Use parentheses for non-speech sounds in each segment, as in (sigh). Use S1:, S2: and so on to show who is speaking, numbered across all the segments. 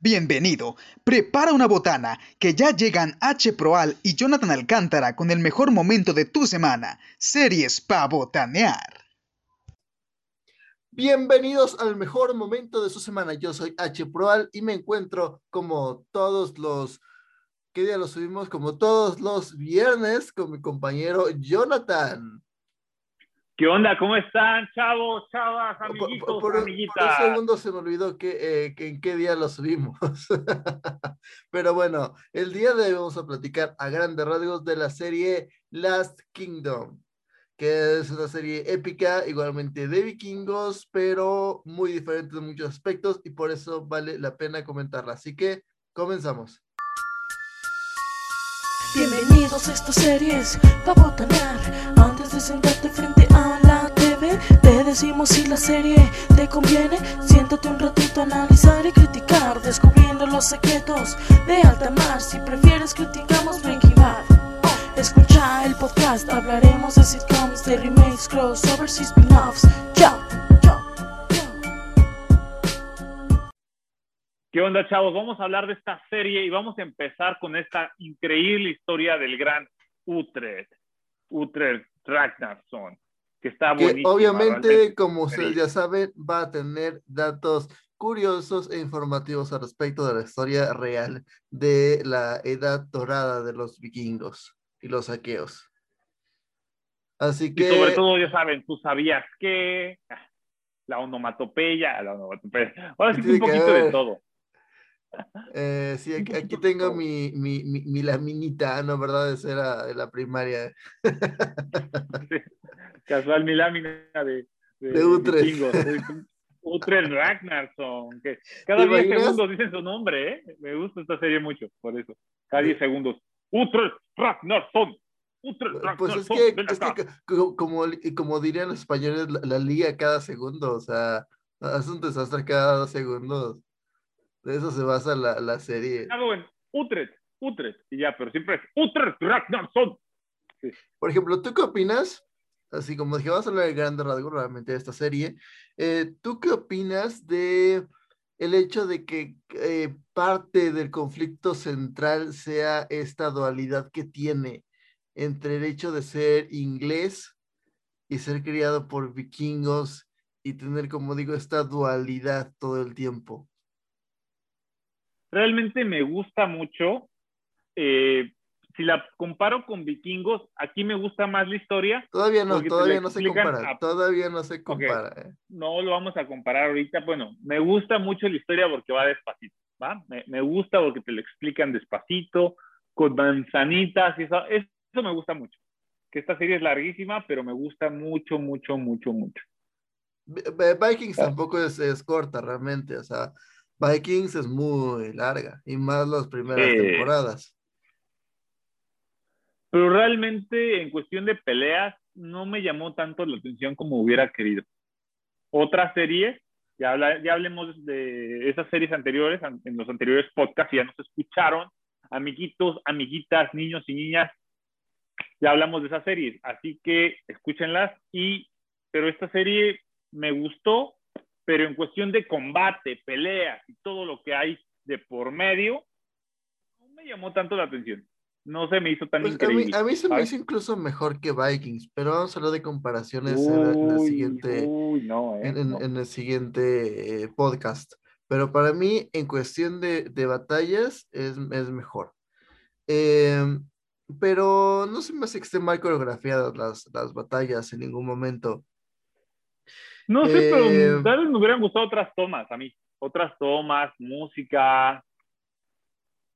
S1: Bienvenido. Prepara una botana, que ya llegan H. Proal y Jonathan Alcántara con el mejor momento de tu semana. Series pa' botanear.
S2: Bienvenidos al mejor momento de su semana. Yo soy H. Proal y me encuentro como todos los. ¿Qué día lo subimos? Como todos los viernes con mi compañero Jonathan.
S3: ¿Qué onda? ¿Cómo están, chavos, chavas, amiguitos,
S2: por, por,
S3: amiguitas?
S2: Por un segundo se me olvidó que, eh, que en qué día lo subimos. (laughs) Pero bueno, el día de hoy vamos a platicar a grandes rasgos de la serie Last Kingdom, que es una serie épica, igualmente de vikingos, pero muy diferente en muchos aspectos y por eso vale la pena comentarla. Así que comenzamos.
S4: Bienvenidos a estas series pa' botanear Antes de sentarte frente decimos si la serie te conviene. Siéntate un ratito a analizar y criticar Descubriendo los secretos de alta mar. Si prefieres criticamos Breaking Bad. Escucha el podcast Hablaremos de sitcoms, de remakes, crossovers y spin-offs. Chao,
S3: ¿Qué onda, chavos? Vamos a hablar de esta serie y vamos a empezar con esta increíble historia del gran Utrecht, Utrecht Ragnarsson, que está
S2: Que obviamente,
S3: realmente.
S2: como ustedes ya saben, va a tener datos curiosos e informativos al respecto de la historia real de la edad dorada de los vikingos y los saqueos. Así
S3: Y
S2: que
S3: sobre todo, ya saben, tú sabías que ah, la onomatopeya, la onomatopeya. Ahora sí un poquito de todo.
S2: Eh, sí, aquí, tengo mi, mi, mi, mi laminita, ¿no? ¿Verdad? Esa era de la primaria. (laughs)
S3: Casual, mi lámina de, de,
S2: De Utrecht. (laughs)
S3: Utrecht Ragnarsson. Que cada
S2: ¿Te
S3: 10
S2: imaginas?
S3: segundos dicen su nombre, ¿eh? Me gusta esta serie mucho, por eso. Cada 10 segundos. Utrecht Ragnarsson. Utrecht
S2: Pues es que, es que co- como, como dirían los españoles, la, la liga cada segundo, o sea, hace un desastre cada dos segundos. De eso se basa la, la serie.
S3: Algo en Utrecht, Utrecht. Y ya, pero siempre es Utrecht Ragnarsson.
S2: Por ejemplo, ¿tú qué opinas? Así como dije, vamos a hablar de grandes rasgos realmente de esta serie. eh, ¿Tú qué opinas de el hecho de que eh, parte del conflicto central sea esta dualidad que tiene entre el hecho de ser inglés y ser criado por vikingos y tener, como digo, esta dualidad todo el tiempo?
S3: Realmente me gusta mucho. eh, si la comparo con vikingos, aquí me gusta más la historia.
S2: Todavía no, todavía no se compara,
S3: a-
S2: todavía no se compara. eh.
S3: No lo vamos a comparar ahorita. Bueno, me gusta mucho la historia porque va despacito, ¿va? Me, me gusta porque te lo explican despacito, con manzanitas y eso. Eso me gusta mucho. Que esta serie es larguísima, pero me gusta mucho, mucho, mucho, mucho.
S2: Vi- Vi- Vikings
S3: Ah.
S2: tampoco es, es corta realmente, o sea, Vikings es muy larga y más las primeras
S3: Sí.
S2: temporadas.
S3: Pero realmente en cuestión de peleas no me llamó tanto la atención como hubiera querido. Otra serie, ya, habla- ya hablemos de esas series anteriores, an- en los anteriores podcasts, ya nos escucharon, amiguitos, amiguitas, niños y niñas, ya hablamos de esas series, así que escúchenlas y, pero esta serie me gustó, pero en cuestión de combate, peleas y todo lo que hay de por medio, no me llamó tanto la atención. No se me hizo tan
S2: Pues a, mí,
S3: increíble.
S2: a mí se me hizo incluso mejor que Vikings, pero vamos a hablar de comparaciones en, el- en
S3: Uy,
S2: siguiente,
S3: uy, no, eh,
S2: en,
S3: no.
S2: en el siguiente eh, podcast. Pero para mí, en cuestión de, de batallas, es, es mejor. Em, pero no se me hace que estén mal coreografiadas las, las batallas en ningún momento.
S3: No sé,
S2: Eh,
S3: pero tal vez me hubieran gustado otras tomas a mí. Otras tomas, música,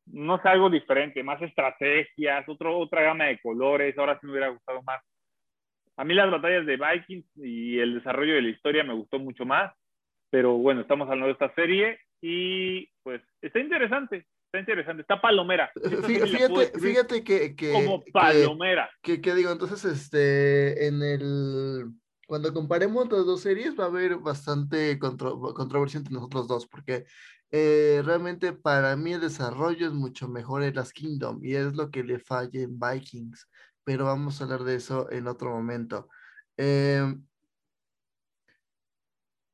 S3: no sé, algo diferente, más estrategias, otro, otra gama de colores. Ahora sí me hubiera gustado más. A mí las batallas de Vikings y el desarrollo de la historia me gustó mucho más. Pero bueno, estamos hablando de esta serie y pues está interesante, está interesante, está palomera. (laughs)
S2: Fíjate, fíjate que, que,
S3: como
S2: que-
S3: palomera.
S2: que, que digo, entonces, este, en el, cuando comparemos las dos series va a haber bastante contro- controversia entre nosotros dos, porque eh, realmente para mí el desarrollo es mucho mejor en las Kingdom y es lo que le falla en Vikings, pero vamos a hablar de eso en otro momento. Em,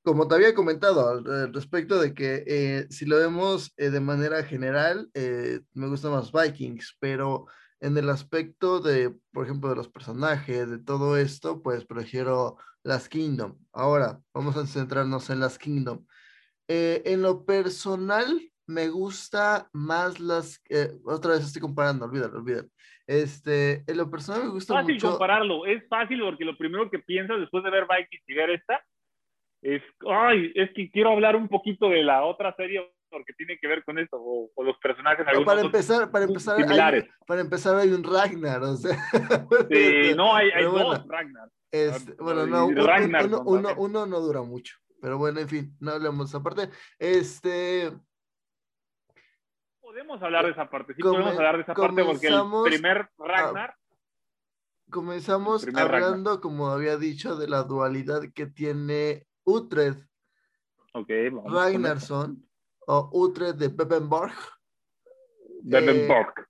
S2: como te había comentado al respecto de que eh, si lo vemos eh, de manera general, eh, me gustan más Vikings, pero en el aspecto de, por ejemplo, de los personajes, de todo esto, pues prefiero las Kingdom. Ahora, vamos a centrarnos en las Kingdom. en lo personal, me gusta más las, otra vez estoy comparando, olvídalo, olvídalo. Este, en lo personal me gusta
S3: fácil
S2: mucho.
S3: compararlo, es fácil porque lo primero que piensas después de ver Vikings y ver esta es, ay, es que quiero hablar un poquito de la otra serie porque tiene que ver con esto, o, los personajes.
S2: para empezar, para empezar, hay, para empezar hay un Ragnar, o sea. (laughs)
S3: Sí, no, hay, hay dos Ragnar.
S2: bueno, no, uno, uno, uno, no dura mucho, pero bueno, en fin, no hablemos de esa parte. Este.
S3: Podemos hablar de esa parte, sí, podemos hablar de esa parte porque el primer Ragnar.
S2: comenzamos hablando, como había dicho, de la dualidad que tiene Utrecht
S3: okay,
S2: Ragnarsson o Utrecht de Bebenborg.
S3: Bebenborg.
S2: Eh,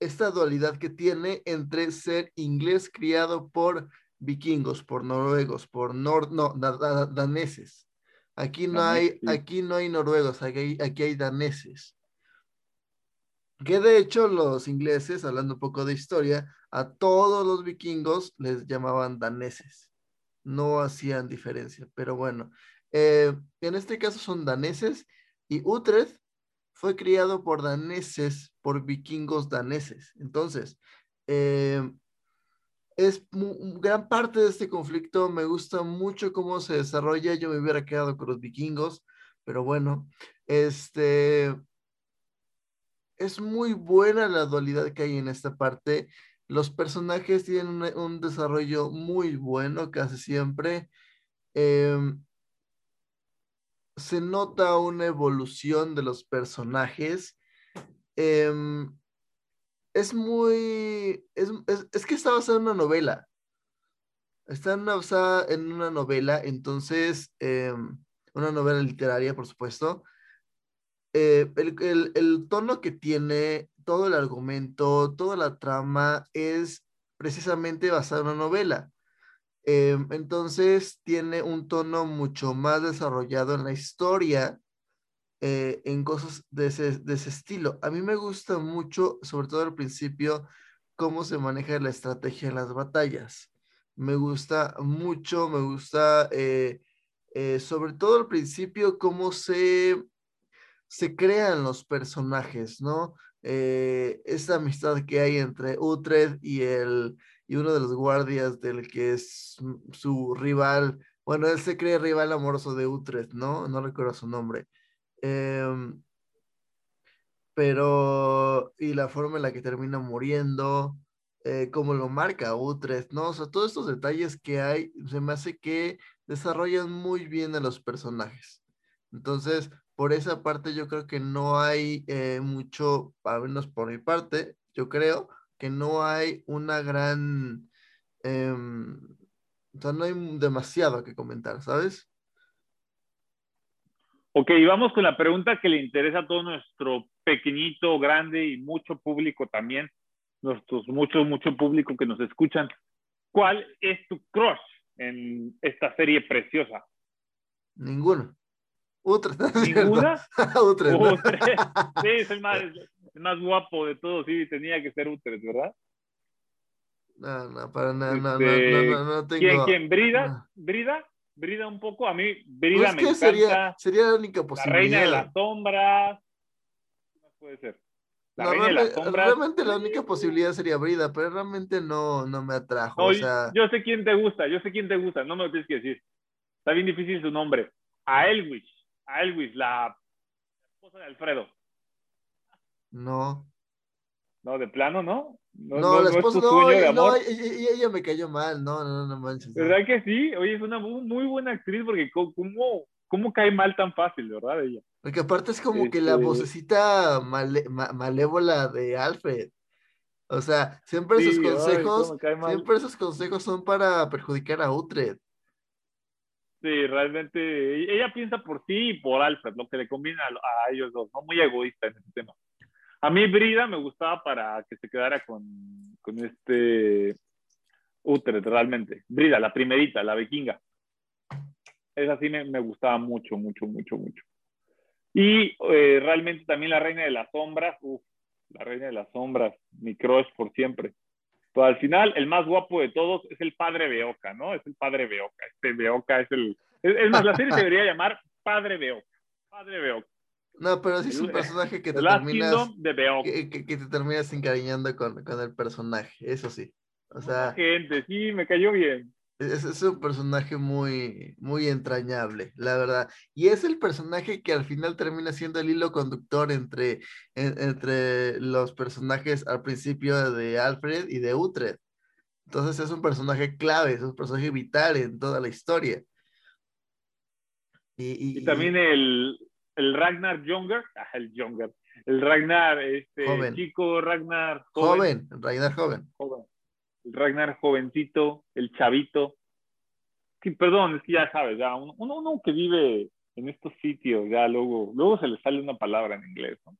S2: esta dualidad que tiene entre ser inglés criado por vikingos, por noruegos, por nor no, daneses. Aquí no hay, aquí no hay noruegos, aquí aquí hay daneses. Que de hecho los ingleses, hablando un poco de historia, a todos los vikingos les llamaban daneses no hacían diferencia. Pero bueno, eh, en este caso son daneses y Utrecht fue criado por daneses, por vikingos daneses. Entonces, eh, es gran parte de este conflicto. Me gusta mucho cómo se desarrolla. Yo me hubiera quedado con los vikingos, pero bueno, este es muy buena la dualidad que hay en esta parte. Los personajes tienen un, desarrollo muy bueno casi siempre. Em, se nota una evolución de los personajes. Em, es muy... Es, que está basada en una novela. Está basada en una novela, entonces, em, una novela literaria, por supuesto. Eh, el, tono que tiene todo el argumento, toda la trama es precisamente basada en una novela. Em, entonces tiene un tono mucho más desarrollado en la historia, eh, en cosas de ese, estilo. A mí me gusta mucho, sobre todo al principio, cómo se maneja la estrategia en las batallas. Me gusta mucho, me gusta, eh, eh, sobre todo al principio, cómo se, se crean los personajes, ¿no? esta amistad que hay entre Utrecht y, el, y uno de los guardias del que es su rival. Bueno, él se cree rival amoroso de Utrecht, ¿no? No recuerdo su nombre. Em, pero, y la forma en la que termina muriendo, eh, como lo marca Utrecht, ¿no? O sea, todos estos detalles que hay, se me hace que desarrollan muy bien a los personajes. Entonces, por esa parte yo creo que no hay eh, mucho, al menos por mi parte, yo creo que no hay una gran, o sea, no hay demasiado que comentar, ¿sabes?
S3: Ok, vamos con la pregunta que le interesa a todo nuestro pequeñito, grande y mucho público también, nuestros mucho, mucho público que nos escuchan. ¿Cuál es tu crush en esta serie preciosa?
S2: Ninguno. Utrecht. (laughs)
S3: ¿Ninguna? (laughs)
S2: Utrecht.
S3: Sí, el más, el más guapo de todos, sí, tenía que ser Utrecht, ¿verdad?
S2: No, no, para nada, no, no, este, no, no, tengo...
S3: ¿Quién, quién? ¿Brida? ¿Brida? ¿Brida un poco? A mí, Brida pues me encanta.
S2: Sería, sería la única posibilidad.
S3: La reina de las sombras. No puede ser. La no, reina de las sombras.
S2: Realmente la única posibilidad sería Brida, pero realmente no, no me atrajo. o sea...
S3: Yo sé quién te gusta, yo sé quién te gusta, no me lo tienes que decir. Está bien difícil su nombre. A Elwich a Elvis, la esposa de Alfredo.
S2: No.
S3: No, de plano, ¿no?
S2: No, la esposa, no, no, ella, me cayó mal, no, no, no manches.
S3: ¿Verdad que sí? Oye, es una muy, buena actriz porque cómo, cómo cae mal tan fácil, ¿verdad? Ella.
S2: Porque aparte es como que la este vocecita malévola de Alfred. O sea, siempre esos consejos, siempre esos consejos son para perjudicar a Utrecht.
S3: Sí, realmente ella piensa por sí y por Alfred, lo que le conviene a, ellos dos, no muy egoísta en ese tema. A mí Brida me gustaba para que se quedara con, con este Utrecht, realmente. Brida, la primerita, la vikinga. Esa sí me, me gustaba mucho, mucho, mucho, mucho. Y eh, realmente también la Reina de las Sombras, uff, la Reina de las Sombras, mi crush por siempre. Pero al final, el más guapo de todos es el padre Beoca, ¿no? Es el padre Beoca. Este Beoca es el. Es, es más, la serie se debería llamar Padre Beoca. Padre Beoca.
S2: No, pero sí es un personaje que te terminas,
S3: de
S2: que, que- que te terminas encariñando con, con el personaje, eso sí. O sea,
S3: Gente, sí, me cayó bien.
S2: es, es un personaje muy, muy entrañable, la verdad. Y es el personaje que al final termina siendo el hilo conductor entre, en- entre los personajes al principio de Alfred y de Uhtred. Entonces es un personaje clave, es un personaje vital en toda la historia. Y, y-
S3: Y también el, el Ragnar Younger, ah, el Younger, el Ragnar, este
S2: Joven.
S3: chico Ragnar joven,
S2: joven, Ragnar joven.
S3: joven, el Ragnar jovencito, el chavito. Sí, perdón, es que ya sabes, ya uno, uno, uno que vive en estos sitios, ya luego, luego se le sale una palabra en inglés, ¿no?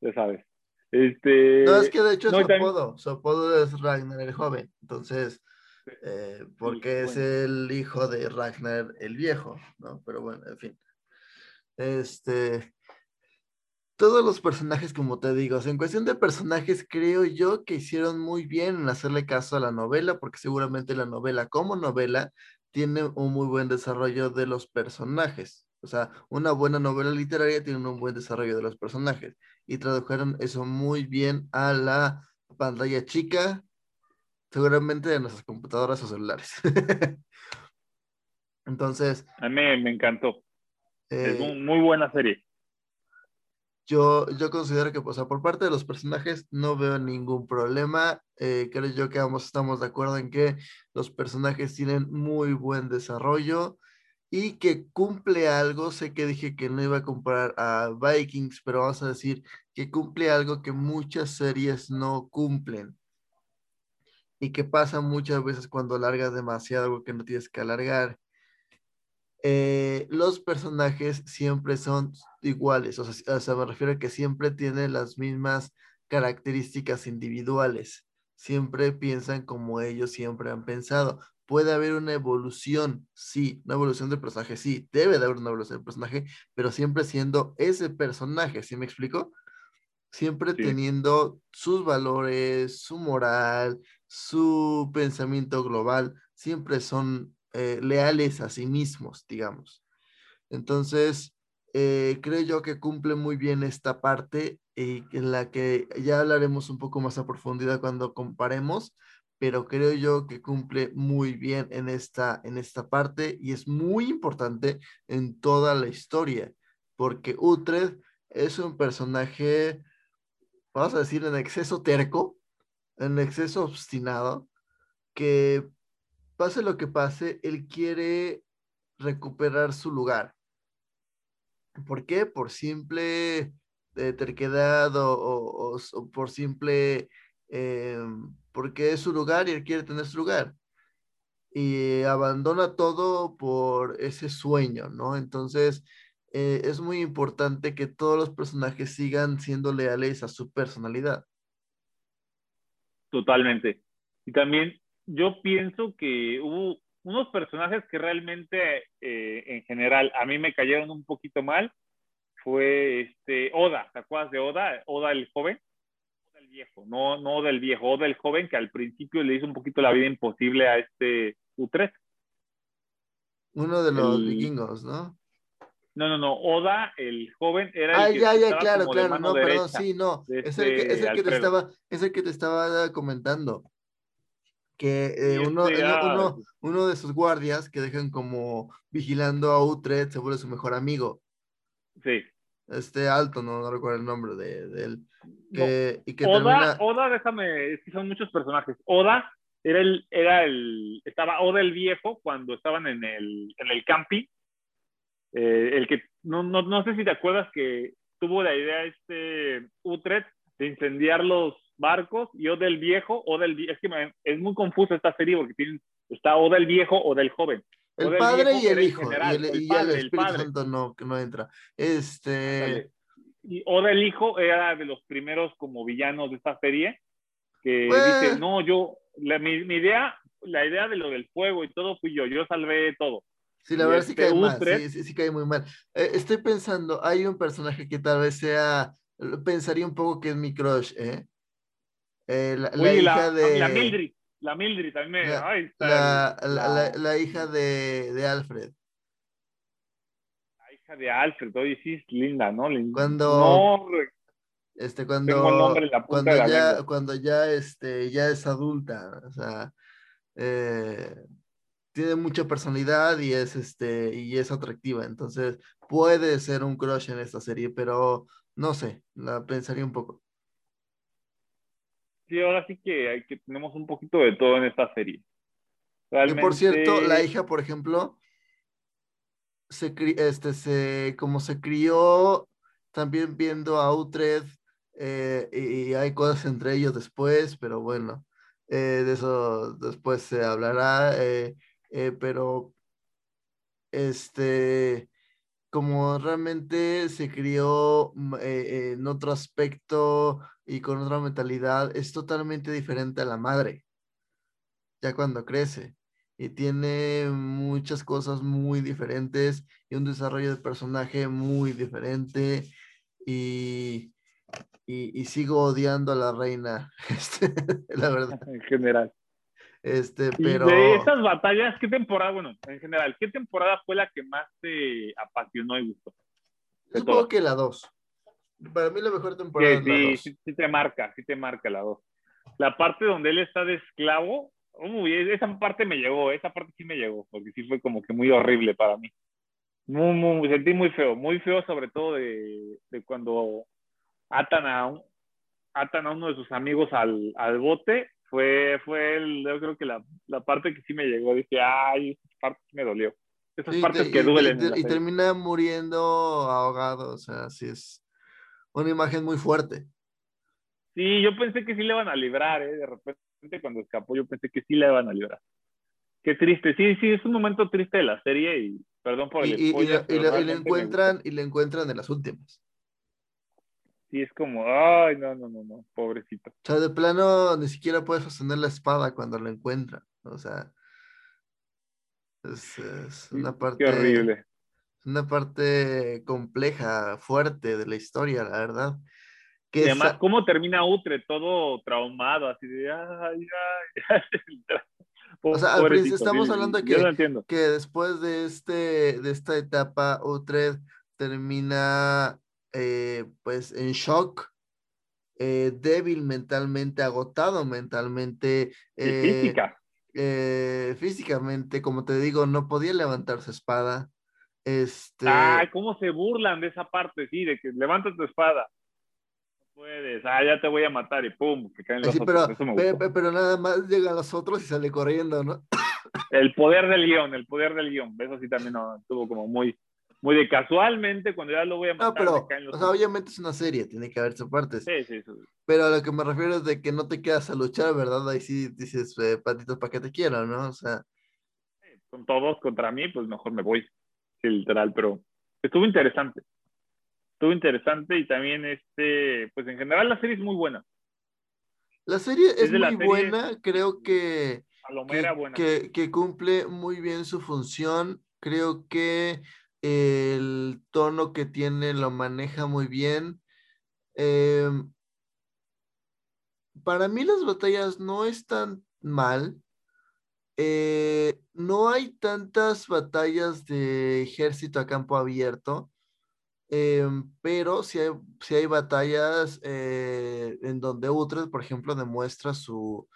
S3: Ya sabes. Este,
S2: No, es que de hecho
S3: no,
S2: su apodo, su apodo es Ragnar el joven. Entonces, eh, porque es
S3: bueno.
S2: el hijo de Ragnar el viejo, ¿no? Pero bueno, en fin. Este, todos los personajes, como te digo, en cuestión de personajes, creo yo que hicieron muy bien en hacerle caso a la novela, porque seguramente la novela como novela tiene un muy buen desarrollo de los personajes. O sea, una buena novela literaria tiene un buen desarrollo de los personajes. Y tradujeron eso muy bien a la pantalla chica, seguramente de nuestras computadoras o celulares. (laughs) Entonces,
S3: a mí me, me encantó. es
S2: eh,
S3: un- muy buena serie.
S2: Yo, yo considero que, o sea, por parte de los personajes no veo ningún problema. Eh, creo yo que ambos estamos de acuerdo en que los personajes tienen muy buen desarrollo y que cumple algo. Sé que dije que no iba a comparar a Vikings, pero vamos a decir que cumple algo que muchas series no cumplen y que pasa muchas veces cuando alargas demasiado algo que no tienes que alargar eh, los personajes siempre son iguales, o sea, o sea, me refiero a que siempre tienen las mismas características individuales, siempre piensan como ellos siempre han pensado. Puede haber una evolución, sí, una evolución del personaje, sí, debe de haber una evolución del personaje, pero siempre siendo ese personaje, ¿sí me explico? Siempre
S3: Sí.
S2: teniendo sus valores, su moral, su pensamiento global, siempre son eh, leales a sí mismos, digamos. Entonces, eh, creo yo que cumple muy bien esta parte y en la que ya hablaremos un poco más a profundidad cuando comparemos, pero creo yo que cumple muy bien en esta, en esta parte y es muy importante en toda la historia, porque Uhtred es un personaje, vamos a decir, en exceso terco, en exceso obstinado, que pase lo que pase, él quiere recuperar su lugar. ¿Por qué? Por simple eh, terquedad o, o- por simple, eh, porque es su lugar y él quiere tener su lugar. Y abandona todo por ese sueño, ¿no? Entonces, eh, es muy importante que todos los personajes sigan siendo leales a su personalidad.
S3: Totalmente. Y también yo pienso que hubo unos personajes que realmente, eh, en general, a mí me cayeron un poquito mal. Fue este Oda, ¿te acuerdas de Oda? Oda el joven. Oda el viejo, no, no Oda el viejo, Oda el joven que al principio le hizo un poquito la vida imposible a este U3.
S2: Uno de los
S3: El-
S2: vikingos, ¿no?
S3: No, no, no, Oda el joven era el
S2: Ah,
S3: que
S2: ya, ya, claro,
S3: como de
S2: claro,
S3: mano
S2: no, perdón, sí, no, es el que, es
S3: este
S2: el que te estaba, es el que te estaba comentando, que eh, uno, uno,
S3: ah,
S2: uno, uno de sus guardias que dejan como vigilando a Utrecht se vuelve su mejor amigo,
S3: Sí.
S2: este alto, no, no recuerdo el nombre de, de él,
S3: No,
S2: que, y que
S3: Oda,
S2: termina,
S3: Oda, déjame, es que son muchos personajes. Oda era el, era el, estaba Oda el viejo cuando estaban en el, en el camping. Eh, el que, no, no, no sé si te acuerdas que tuvo la idea este Utrecht de incendiar los barcos y Oda el viejo, Oda el vie- es que me- es muy confuso esta serie porque tienen, está Oda el viejo, Oda el joven.
S2: el padre
S3: viejo
S2: y el hijo,
S3: general,
S2: y el,
S3: el
S2: y
S3: padre,
S2: el Espíritu. Santo no, entra, este.
S3: Y Oda el hijo era de los primeros como villanos de esta serie que
S2: Pues-
S3: dice, no, yo, la, mi, mi idea, la idea de lo del fuego y todo fui yo, yo salvé todo.
S2: Sí, la
S3: Y
S2: verdad sí
S3: este
S2: cae mal, sí, sí, sí cae muy mal. Eh, estoy pensando, hay un personaje que tal vez sea, pensaría un poco que es mi crush, ¿eh? Eh, la, la
S3: Oye,
S2: hija
S3: la,
S2: de...
S3: la Mildred, la Mildred también me...
S2: La-
S3: ay,
S2: La, la- la- la hija de, de Alfred.
S3: la hija de Alfred, oye, sí es linda, ¿no? Lin-
S2: Cuando-
S3: No,
S2: Este,
S3: Tengo el
S2: cuando,
S3: nombre en la punta
S2: cuando
S3: de la
S2: ya,
S3: lengua.
S2: cuando ya, este, ya es adulta, o sea, eh, tiene mucha personalidad y es, este, y es atractiva, entonces puede ser un crush en esta serie, pero no sé, la pensaría un poco.
S3: Sí, ahora sí que, hay que tenemos un poquito de todo en esta serie.
S2: Que por cierto, la hija, por ejemplo, se, este, se, como se crió también viendo a Utrecht, eh, y, y hay cosas entre ellos después, pero bueno, eh, de eso después se hablará, eh, pero este, como realmente se crió mm, eh, en otro aspecto y con otra mentalidad, es totalmente diferente a la madre, ya cuando crece y tiene muchas cosas muy diferentes y un desarrollo de personaje muy diferente y, y, y sigo odiando a la reina, (laughs) este, la verdad,
S3: en general.
S2: Este, pero
S3: de estas batallas, ¿qué temporada, bueno, en general, qué temporada fue la que más te apasionó y gustó?
S2: yo supongo que la 2. Para mí la mejor temporada
S3: Sí,
S2: es la
S3: sí,
S2: 2.
S3: sí, sí te marca, sí te marca la dos. La parte donde él está de esclavo, uy, esa parte me llegó, esa parte sí me llegó, porque sí fue como que muy horrible para mí. Muy, muy, me sentí muy feo, muy feo sobre todo de, de cuando atan a, un- atan a uno de sus amigos al, al bote, fue, fue el, yo creo que la, la parte que sí me llegó, dije, ay, esa parte me dolió. Esas
S2: Sí,
S3: partes
S2: te-
S3: que duelen.
S2: y,
S3: serie.
S2: termina muriendo ahogado, o sea, sí es una imagen muy fuerte.
S3: Sí, yo pensé que sí le iban a librar, ¿eh? De repente cuando escapó yo pensé que sí le iban a librar. Qué triste, sí, sí, es un momento triste de la serie y perdón por el
S2: y- y
S3: spoiler, me
S2: encuentran, y lo encuentran en las últimas.
S3: Sí, es como, ay, no, no, no, no, pobrecito.
S2: O sea, de plano ni siquiera puede sostener la espada cuando lo encuentran. O sea, es, es una parte,
S3: Qué horrible.
S2: una parte compleja, fuerte de la historia, la verdad. Que
S3: además, ¿cómo termina Utre? Todo traumado, así de, ay, ay, ay. (laughs)
S2: O sea, al principio estamos hablando que- que después de, este, de esta etapa, Utrecht termina eh, pues en shock, eh, débil mentalmente, agotado mentalmente,
S3: Y
S2: eh,
S3: física.
S2: físicamente, como te digo, no podía levantar su espada. Este,
S3: Ay, cómo se burlan de esa parte, sí, de que levanta tu espada. No puedes, ah, ya te voy a matar y pum, que caen los
S2: sí,
S3: otros.
S2: pero,
S3: Eso me
S2: pe-
S3: gustó.
S2: pe- pero nada más llegan los otros y sale corriendo, ¿no?
S3: El poder del guion, el poder del guion. Eso sí también no, estuvo como muy, muy de casualmente, cuando ya lo voy a
S2: No,
S3: matar,
S2: pero,
S3: me caen los
S2: o sea, obviamente es una serie, tiene que haber sus partes.
S3: Sí, sí, sí.
S2: Pero a lo que me refiero es de que no te quedas a luchar, ¿verdad? Ahí sí dices, eh, patitos, ¿para qué te quiero, no? O sea,
S3: Con todos contra mí, pues mejor me voy. Sí, literal, pero estuvo interesante. Estuvo interesante y también, este, pues en general la serie es muy buena.
S2: la serie es, muy
S3: serie-
S2: buena, creo que, que,
S3: buena.
S2: que, que cumple muy bien su función. Creo que el tono que tiene lo maneja muy bien. Em, para mí las batallas no están mal. Eh, no hay tantas batallas de ejército a campo abierto, em, pero sí hay, hay batallas eh, en donde Utrecht, por ejemplo, demuestra su...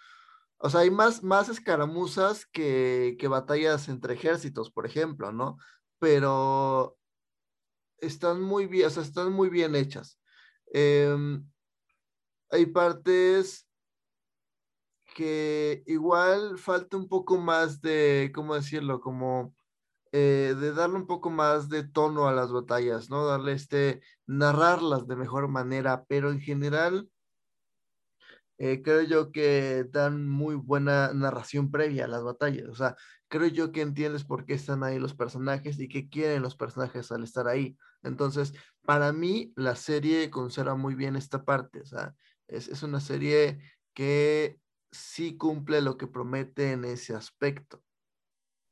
S2: O sea, hay más, más escaramuzas que batallas entre ejércitos, por ejemplo, ¿no? Pero están muy bien, o sea, están muy bien hechas. Em, hay partes que igual falta un poco más de, ¿cómo decirlo? Como eh, de darle un poco más de tono a las batallas, ¿no? Darle este, narrarlas de mejor manera, pero en general eh, creo yo que dan muy buena narración previa a las batallas, o sea, creo yo que entiendes por qué están ahí los personajes y qué quieren los personajes al estar ahí. Entonces, para mí, la serie conserva muy bien esta parte, o sea, es, es una serie que sí cumple lo que promete en ese aspecto.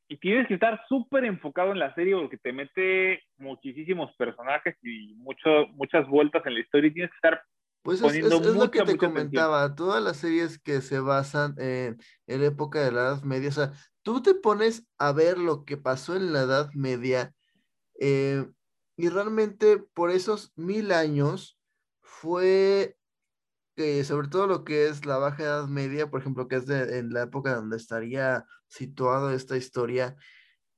S3: y tienes que estar súper enfocado en la serie porque te mete muchísimos personajes y mucho, muchas vueltas en la historia y tienes que estar
S2: Pues es, es- lo que te
S3: atención.
S2: comentaba, todas las series que se basan en, en la época de la Edad Media, o sea, tú te pones a ver lo que pasó en la Edad Media eh, y realmente por esos mil años fue que sobre todo lo que es la Baja Edad Media, por ejemplo, que es de- en la época donde estaría situado esta historia,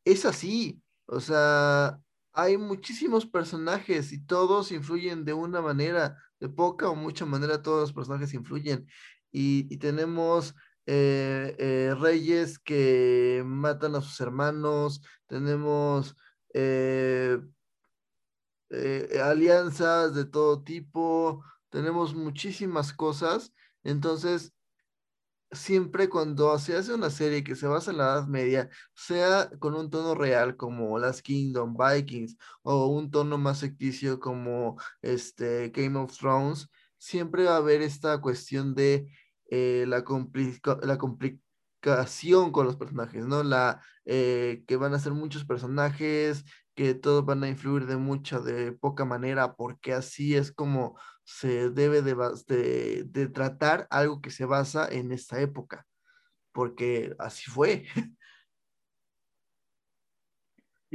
S2: es así. O sea, hay muchísimos personajes y todos influyen de una manera, de poca o mucha manera, todos los personajes influyen. Y, tenemos eh, eh, reyes que matan a sus hermanos, tenemos eh, alianzas de todo tipo, tenemos muchísimas cosas. Entonces, siempre cuando se hace una serie que se basa en la Edad Media, sea con un tono real como Last Kingdom, Vikings, o un tono más ficticio como este Game of Thrones, siempre va a haber esta cuestión de eh, la, la complicación con los personajes, ¿no? La eh, que van a ser muchos personajes, que todos van a influir de mucha, de poca manera, porque así es como se debe de, de tratar algo que se basa en esta época, porque así fue. (laughs)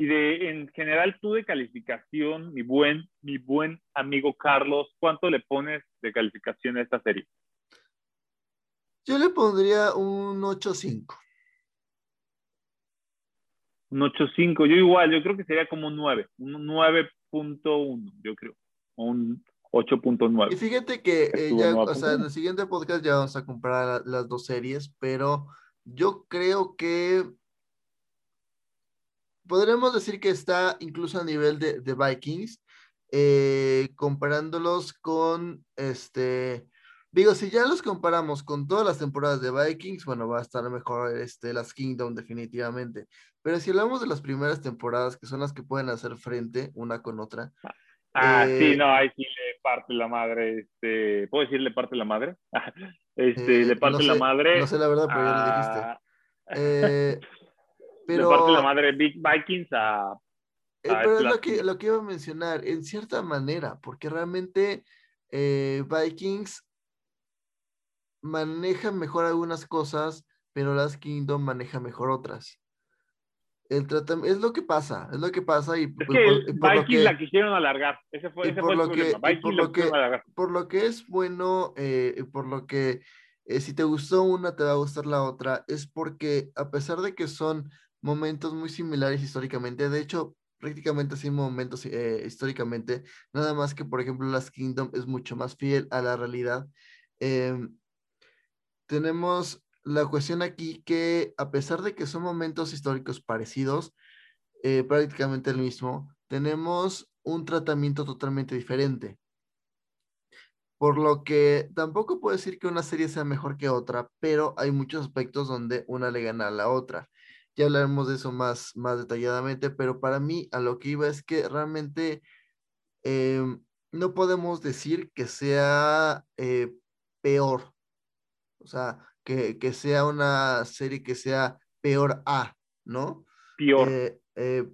S3: Y de, en general, tú de calificación, mi buen, mi buen amigo Carlos, ¿cuánto le pones de calificación a esta serie?
S2: Yo le pondría un 8.5.
S3: Un 8.5, yo igual, yo creo que sería como un 9, un 9.1, yo creo, o un
S2: Y
S3: 8.9.
S2: fíjate que eh, ya, o sea, en
S3: 9.1.
S2: el siguiente podcast ya vamos a comparar la- las dos series, pero yo creo que podremos decir que está incluso a nivel de, de Vikings, eh, comparándolos con este. Digo, si ya los comparamos con todas las temporadas de Vikings, bueno, va a estar mejor este, las Kingdom definitivamente. Pero si hablamos de las primeras temporadas, que son las que pueden hacer frente una con otra,
S3: Ah,
S2: eh,
S3: sí, no, ahí sí le parte la madre, este, ¿puedo decir le parte la madre? (laughs) Este,
S2: eh,
S3: le parte
S2: no
S3: la madre.
S2: no sé la verdad, pero ya lo dijiste. Eh, (laughs)
S3: Le parte la madre Big Vikings a...
S2: eh,
S3: a
S2: pero es lo que, lo que iba a mencionar, en cierta manera, porque realmente eh, Vikings maneja mejor algunas cosas, pero Last Kingdom maneja mejor otras. El es lo que pasa, es lo que pasa y,
S3: Es
S2: y
S3: que
S2: por,
S3: el
S2: lo
S3: Vikings
S2: que,
S3: la quisieron alargar. Ese fue, ese
S2: por
S3: fue el
S2: lo que-
S3: problema.
S2: por lo
S3: la quisieron
S2: que-
S3: alargar.
S2: por lo que es bueno, eh, por lo que eh, si te gustó una, te va a gustar la otra, es porque a pesar de que son momentos muy similares históricamente, de hecho, prácticamente así momentos eh, históricamente, nada más que, por ejemplo, Last Kingdom es mucho más fiel a la realidad. Em, tenemos la cuestión aquí que a pesar de que son momentos históricos parecidos, eh, prácticamente el mismo, tenemos un tratamiento totalmente diferente. Por lo que tampoco puedo decir que una serie sea mejor que otra, pero hay muchos aspectos donde una le gana a la otra. Ya hablaremos de eso más, más detalladamente, pero para mí a lo que iba es que realmente em, no podemos decir que sea eh, peor. O sea, que, que sea una serie que sea peor a, ¿no?
S3: Peor.
S2: Eh, eh,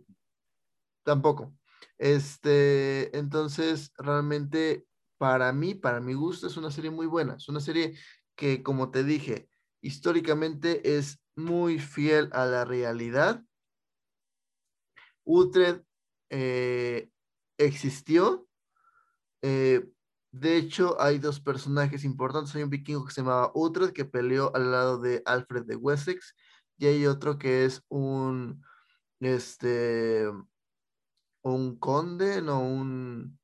S2: tampoco. Este, entonces, realmente, para mí, para mi gusto, es una serie muy buena. Es una serie que, como te dije, históricamente es muy fiel a la realidad. Utrecht eh, existió. eh, de hecho, hay dos personajes importantes. Hay un vikingo que se llamaba Utrecht que peleó al lado de Alfred de Wessex. Y hay otro que es un, este, un conde, no, un,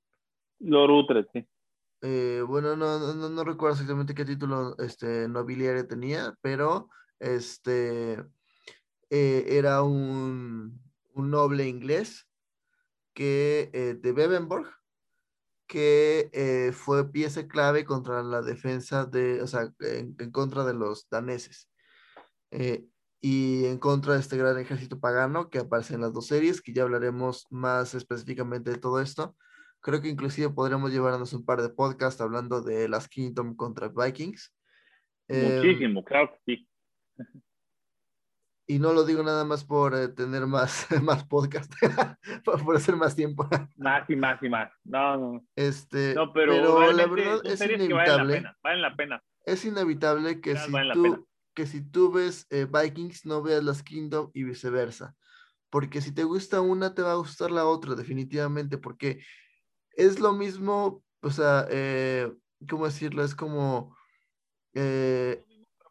S3: Lord Utrecht, sí.
S2: eh, bueno, no, no, no- recuerdo exactamente qué título este, nobiliario tenía, pero este, eh, era un, un noble inglés que, eh, de Bevenborg, que eh, fue pieza clave contra la defensa de, o sea, en, en contra de los daneses. eh, y en contra de este gran ejército pagano que aparece en las dos series, que ya hablaremos más específicamente de todo esto. Creo que inclusive podremos llevarnos un par de podcasts hablando de las Kingdom contra Vikings. Em,
S3: Muchísimo, claro que sí.
S2: y no lo digo nada más por eh, tener más, (laughs) más podcast, (laughs) por, hacer más tiempo. (laughs)
S3: Más y más y más. No, no.
S2: Este,
S3: no, pero,
S2: la verdad es inevitable.
S3: Valen la, pena,
S2: Es inevitable que si, tú, que si tú ves eh, Vikings, no veas las Kingdom y viceversa. Porque si te gusta una, te va a gustar la otra, definitivamente. Porque es lo mismo, o sea, eh, ¿cómo decirlo? Es como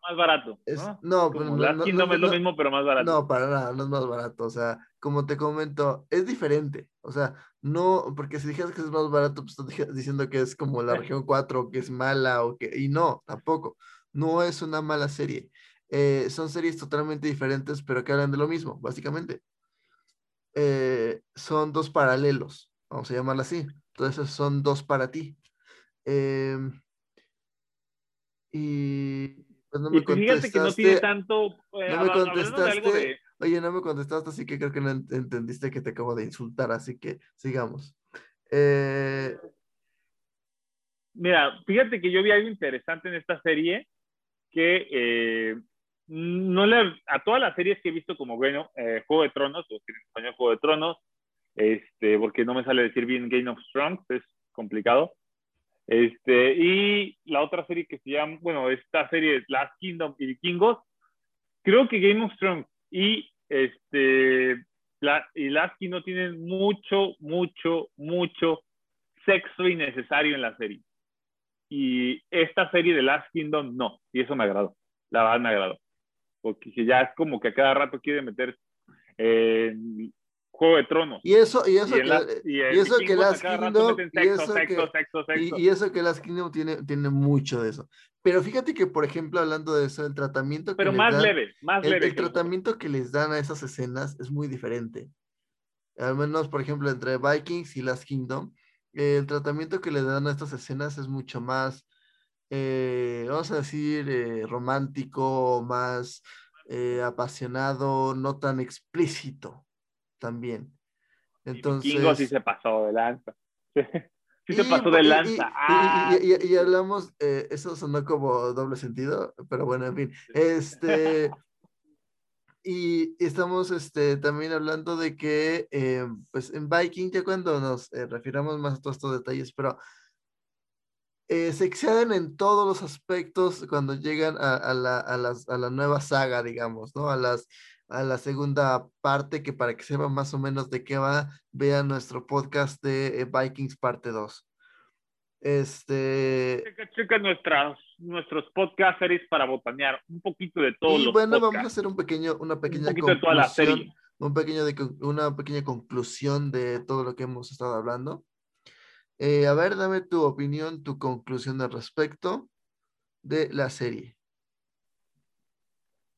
S3: más barato. ¿no?
S2: no,
S3: no, es lo mismo, pero más barato.
S2: No, para nada, no es más barato. O sea, como te comento, es diferente. O sea, no, porque si dijeras que es más barato, pues estás diciendo que es como la región 4, que es mala, o que. Y no, tampoco. No es una mala serie. Eh, son series totalmente diferentes, pero que hablan de lo mismo, básicamente. Eh, son dos paralelos, vamos a llamarla así. Entonces, son dos para ti. Eh, y pues no me y fíjate que no tiene tanto.
S3: Eh, no me contestaste.
S2: Oye, no me contestaste, así que creo que no entendiste que te acabo de insultar, así que sigamos. Eh,
S3: Mira, fíjate que yo vi algo interesante en esta serie que eh, no le, a todas las series que he visto como bueno, Juego de Tronos, o en español Juego de Tronos, este, porque no me sale decir bien Game of Thrones, es complicado. Este, y la otra serie que se llama, bueno, esta serie Last Kingdom y Vikingos, creo que Game of Thrones y este la, y Last Kingdom tienen mucho, mucho, mucho sexo innecesario en la serie. Y esta serie de Last Kingdom no, y eso me agradó, la verdad me agradó. Porque ya es como que a cada rato quiere meter eh, Juego de Tronos.
S2: Y eso, y eso, que, y, eso que Last Kingdom, y eso que, Last Kingdom tiene, tiene mucho de eso. Pero fíjate que, por ejemplo, hablando de eso, el tratamiento
S3: Pero más leve, más
S2: el,
S3: leve.
S2: El tratamiento que les dan a esas escenas es muy diferente. Al menos, por ejemplo, entre Vikings y Last Kingdom, el tratamiento que le dan a estas escenas es mucho más, eh, vamos a decir, eh, romántico, más eh, apasionado, no tan explícito también. Entonces.
S3: Kingo sí se pasó de lanza. (laughs) Sí se pasó de lanza.
S2: Y, hablamos, eh, eso sonó como doble sentido, pero bueno, en fin. Este. (laughs) y estamos este, también hablando de que, eh, pues en Viking, ya cuando nos eh, refiramos más a todos estos detalles, pero se exceden en todos los aspectos cuando llegan a, a, la, a, las, a la nueva saga, digamos, ¿no? A las a la segunda parte, que para que sepan más o menos de qué va, vean nuestro podcast de eh, Vikings parte 2. Este.
S3: Checa, checa nuestras, nuestros podcast series para botanear un poquito de todo.
S2: Y bueno, vamos a hacer un pequeño, una pequeña un conclusión, Un pequeño de, una pequeña conclusión de todo lo que hemos estado hablando. Eh, a ver, dame tu opinión, tu conclusión al respecto de la serie.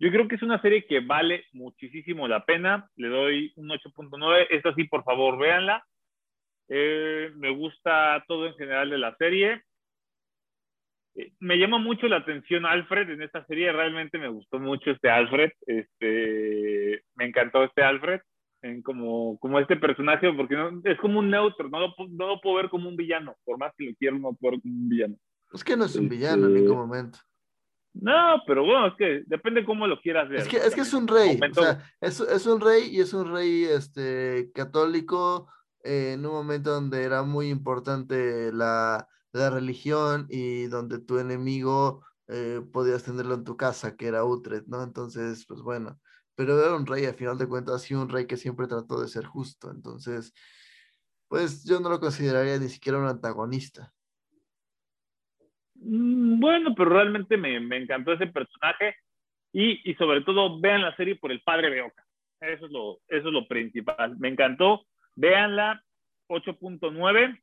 S3: Yo creo que es una serie que vale muchísimo la pena. Le doy un 8.9. Esta sí, por favor, véanla. Eh, me gusta todo en general de la serie. Eh, me llama mucho la atención Alfred en esta serie. Realmente me gustó mucho este Alfred. Este, me encantó este Alfred. En como, como este personaje, porque no, es como un neutro. No lo, no lo puedo ver como un villano. Por más que lo quiero, no lo puedo ver como un villano.
S2: Es que no es un villano en ningún momento.
S3: No, pero bueno, es que depende cómo lo quieras ver.
S2: Es que es, que es un rey, o sea, es, es, un rey y es un rey este, católico eh, en un momento donde era muy importante la, la religión y donde tu enemigo eh, podías tenerlo en tu casa, que era Utrecht, ¿no? Entonces, pues bueno, pero era un rey, a final de cuentas, y un rey que siempre trató de ser justo, entonces, pues yo no lo consideraría ni siquiera un antagonista.
S3: Mm, bueno, pero realmente me, me encantó ese personaje y, y, sobre todo vean la serie por el padre Beoca. Eso es lo, eso es lo principal. Me encantó. Véanla 8.9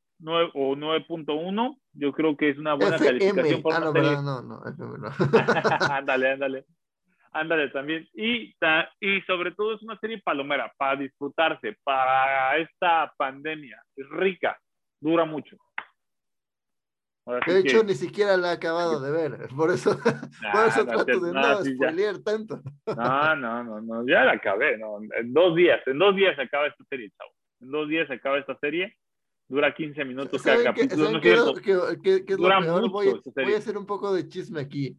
S3: o 9.1. Yo creo que es una buena calificación
S2: por ah, no, serie. no, no, no. (laughs)
S3: ándale, ándale. Ándale también. Y, y sobre todo es una serie palomera para disfrutarse, para esta pandemia. Es rica, dura mucho
S2: de hecho, ni siquiera la he acabado de ver. (laughs) Por eso, por eso trato de no, spoilear tanto.
S3: No, no, no, no, ya la acabé. No. En dos días, en dos días se acaba esta serie, chavo. En dos días se acaba esta serie. Dura 15 minutos cada capítulo.
S2: no qué, qué, qué, es lo peor? Voy, voy, a hacer un poco de chisme aquí.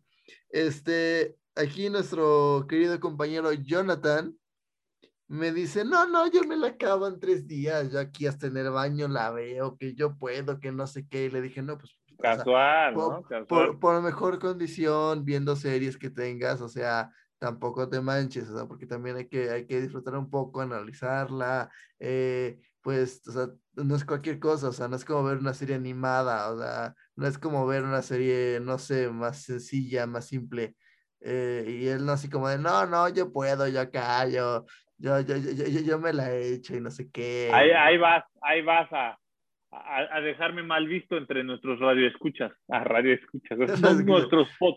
S2: Este, aquí nuestro querido compañero Jonathan me dice, no, no, yo me la acabo en tres días, yo aquí hasta en el baño la veo, que yo puedo, que no sé qué, y le dije, no, pues...
S3: Casual, ¿no? Casual.
S2: Por, por, mejor condición, viendo series que tengas, o sea, tampoco te manches, o sea, porque también hay que, hay que disfrutar un poco, analizarla, eh, pues, o sea, no es cualquier cosa, o sea, no es como ver una serie animada, o sea, no es como ver una serie, no sé, más sencilla, más simple. Eh, y él no así como de, no, no, yo puedo, yo acá, yo, yo, yo, yo, yo, yo me la he hecho y no sé qué.
S3: Ahí, ahí vas, ahí vas a, a, a dejarme mal visto entre nuestros radioescuchas, a radioescuchas, (laughs) son nuestros pod,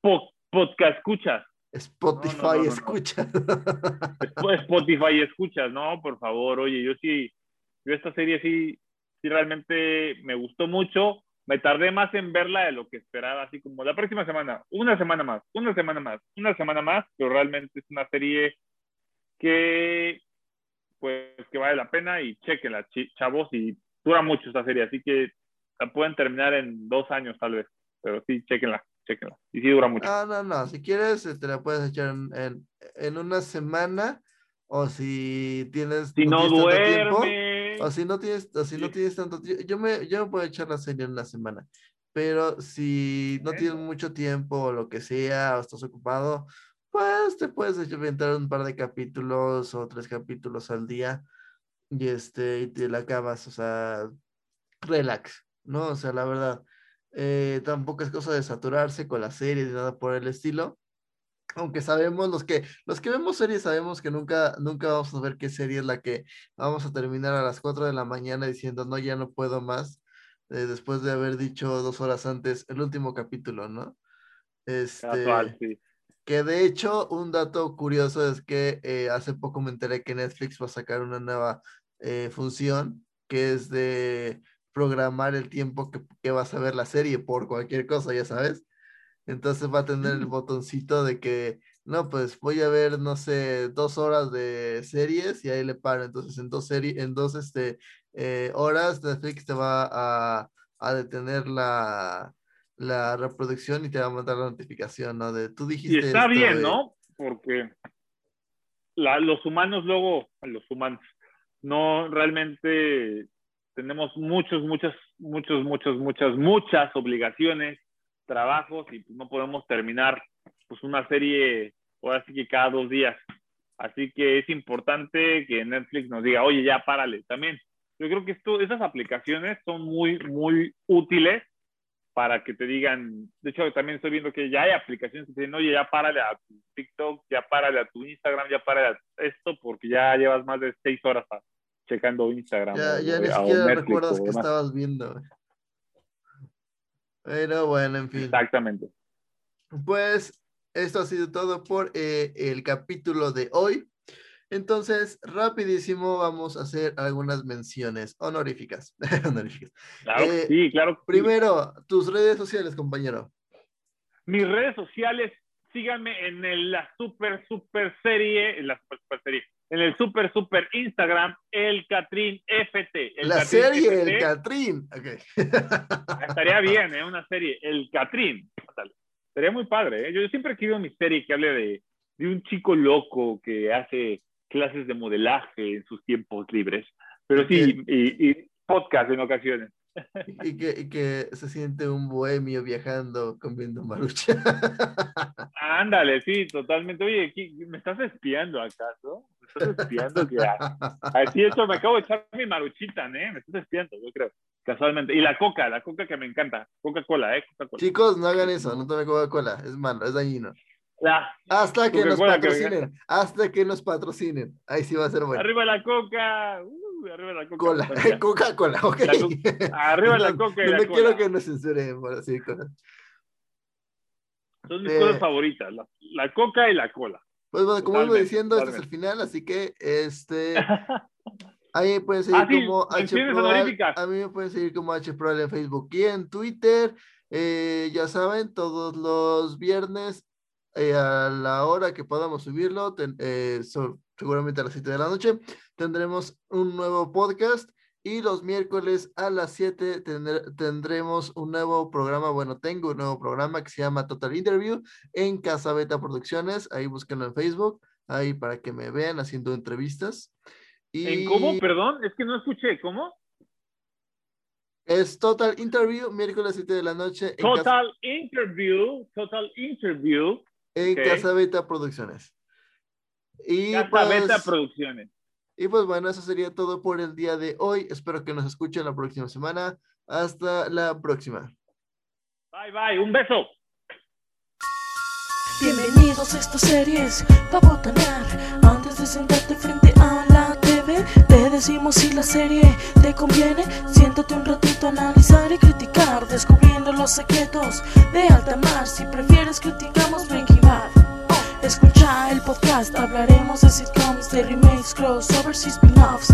S3: pod, podcast escuchas.
S2: Spotify
S3: No, no, no, no, no.
S2: escucha.
S3: Spotify escuchas, no, por favor, oye, yo sí, yo esta serie sí, sí realmente me gustó mucho, me tardé más en verla de lo que esperaba, así como la próxima semana, una semana más, una semana más, una semana más, pero realmente es una serie que, pues, que vale la pena y chequenla, chavos, y dura mucho esta serie, así que la pueden terminar en dos años tal vez, pero sí, chequenla, chequenla, y sí dura mucho.
S2: No, no, no. Si quieres, te la puedes echar en, en, en una semana. O si tienes.
S3: si no,
S2: tienes tanto tiempo,
S3: duerme,
S2: O si no tienes, o si no
S3: Sí.
S2: tienes tanto tiempo. Yo me, yo me puedo echar la serie en una semana. Pero si no tienes mucho tiempo o lo que sea, o estás ocupado, pues te puedes inventar un par de capítulos o tres capítulos al día. Y este, y te la acabas. O sea, relax, ¿no? O sea, la verdad. eh, tampoco es cosa de saturarse con la serie ni nada por el estilo. Aunque sabemos, los que, los que vemos series sabemos que nunca, nunca vamos a ver qué serie es la que vamos a terminar a las 4 de la mañana diciendo, no, ya no puedo más, eh, después de haber dicho dos horas antes el último capítulo, ¿no? Este,
S3: casual, sí.
S2: que de hecho, un dato curioso es que eh, hace poco me enteré que Netflix va a sacar una nueva eh, función que es de programar el tiempo que, que vas a ver la serie por cualquier cosa, ya sabes. Entonces va a tener el botoncito de que, no, pues voy a ver, no sé, dos horas de series y ahí le paro. Entonces en dos, series, en dos este, eh, horas Netflix te va a, a detener la, la reproducción y te va a mandar la notificación, ¿no? De tú dijiste.
S3: Y está bien,
S2: de-
S3: ¿no? Porque la- los humanos luego, los humanos, no realmente tenemos muchos, muchas, muchos, muchos, muchas, muchas obligaciones, trabajos y no podemos terminar pues una serie ahora sí que cada dos días. Así que es importante que Netflix nos diga, oye, ya párale. También, yo creo que esto, esas aplicaciones son muy, muy útiles para que te digan, de hecho también estoy viendo que ya hay aplicaciones que te dicen, oye, ya párale a tu TikTok, ya párale a tu Instagram, ya párale a esto, porque ya llevas más de seis horas a- checando Instagram.
S2: Ya,
S3: o-
S2: ya ni siquiera
S3: Netflix
S2: recuerdas que estabas viendo. Pero bueno, en fin.
S3: Exactamente.
S2: Pues esto ha sido todo por eh, el capítulo de hoy. Entonces, rapidísimo, vamos a hacer algunas menciones honoríficas. (laughs) honoríficas.
S3: Claro
S2: Eh,
S3: sí, claro. sí.
S2: Primero, tus redes sociales, compañero.
S3: Mis redes sociales, síganme en el- la super, super serie, en la super, super serie, en el super, super Instagram, el Catrín FT. El
S2: La
S3: Catrín
S2: serie,
S3: FT.
S2: el Catrín. Ok.
S3: Estaría bien, ¿eh? Una serie, El Catrín. Sería muy padre, ¿eh? Yo siempre he querido mi serie que hable de, de un chico loco que hace clases de modelaje en sus tiempos libres. Pero sí, y, y podcast en ocasiones.
S2: y, que, y que se siente un bohemio viajando comiendo marucha.
S3: Ándale, sí, totalmente. Oye, ¿qué- ¿me estás espiando acaso? ¿Me estás espiando? que Así eso, me acabo de echar mi maruchita, ¿eh? Me estás espiando, yo creo. Casualmente. Y la coca, la coca que me encanta. Coca-Cola, ¿eh? Coca-Cola.
S2: Chicos, no hagan eso, no tomen Coca-Cola, es malo, es dañino.
S3: La-
S2: Hasta que nos
S3: que
S2: patrocinen, hasta que nos patrocinen. Ahí sí va a ser bueno.
S3: Arriba la coca. Uh, arriba la coca.
S2: Cola. (laughs) Coca-Cola, ok.
S3: La co- Arriba la
S2: No-
S3: coca y
S2: no
S3: la
S2: quiero
S3: cola.
S2: que nos censuren por decir cosas.
S3: Son mis
S2: Eh,
S3: cosas favoritas, la, la coca y la cola.
S2: Pues bueno, como iba diciendo, este es el final, así que este (laughs) ahí me pueden seguir
S3: Ah, sí,
S2: como H a mí me pueden seguir como H en Facebook y en Twitter. Eh, ya saben, todos los viernes eh, a la hora que podamos subirlo, ten- eh, so- seguramente a las 7 de la noche, tendremos un nuevo podcast Y los miércoles a las 7 tendremos un nuevo programa, bueno, tengo un nuevo programa que se llama Total Interview en Casa Beta Producciones, ahí búsquenlo en Facebook, ahí para que me vean haciendo entrevistas.
S3: Y... ¿En cómo? Perdón, es que no escuché, ¿cómo?
S2: Es Total Interview, miércoles 7 de la noche.
S3: Total Interview, Total Interview.
S2: En Casa Beta Producciones.
S3: Y Casa pues, Beta Producciones.
S2: Y pues bueno, eso sería todo por el día de hoy. Espero que nos escuchen la próxima semana. Hasta la próxima.
S3: Bye bye, un beso.
S4: Bienvenidos a estas series para botanear. Antes de sentarte frente a la TV, te decimos si la serie te conviene. Siéntate un ratito a analizar y criticar, descubriendo los secretos de alta mar. Si prefieres, criticamos Breaking Escucha el podcast, hablaremos de sitcoms, de remakes, crossovers y spin-offs.